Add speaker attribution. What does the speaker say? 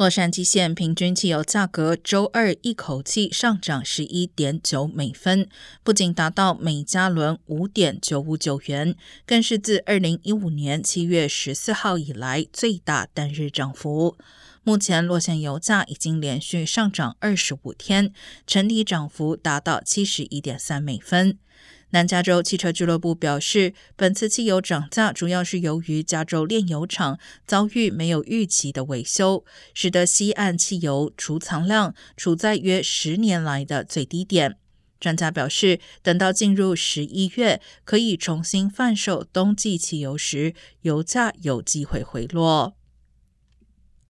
Speaker 1: 洛杉矶县平均汽油价格周二一口气上涨十一点九美分，不仅达到每加仑五点九五九元，更是自二零一五年七月十四号以来最大单日涨幅。目前，洛县油价已经连续上涨二十五天，整体涨幅达到七十一点三美分。南加州汽车俱乐部表示，本次汽油涨价主要是由于加州炼油厂遭遇没有预期的维修，使得西岸汽油储藏量处在约十年来的最低点。专家表示，等到进入十一月可以重新贩售冬季汽油时，油价有机会回落。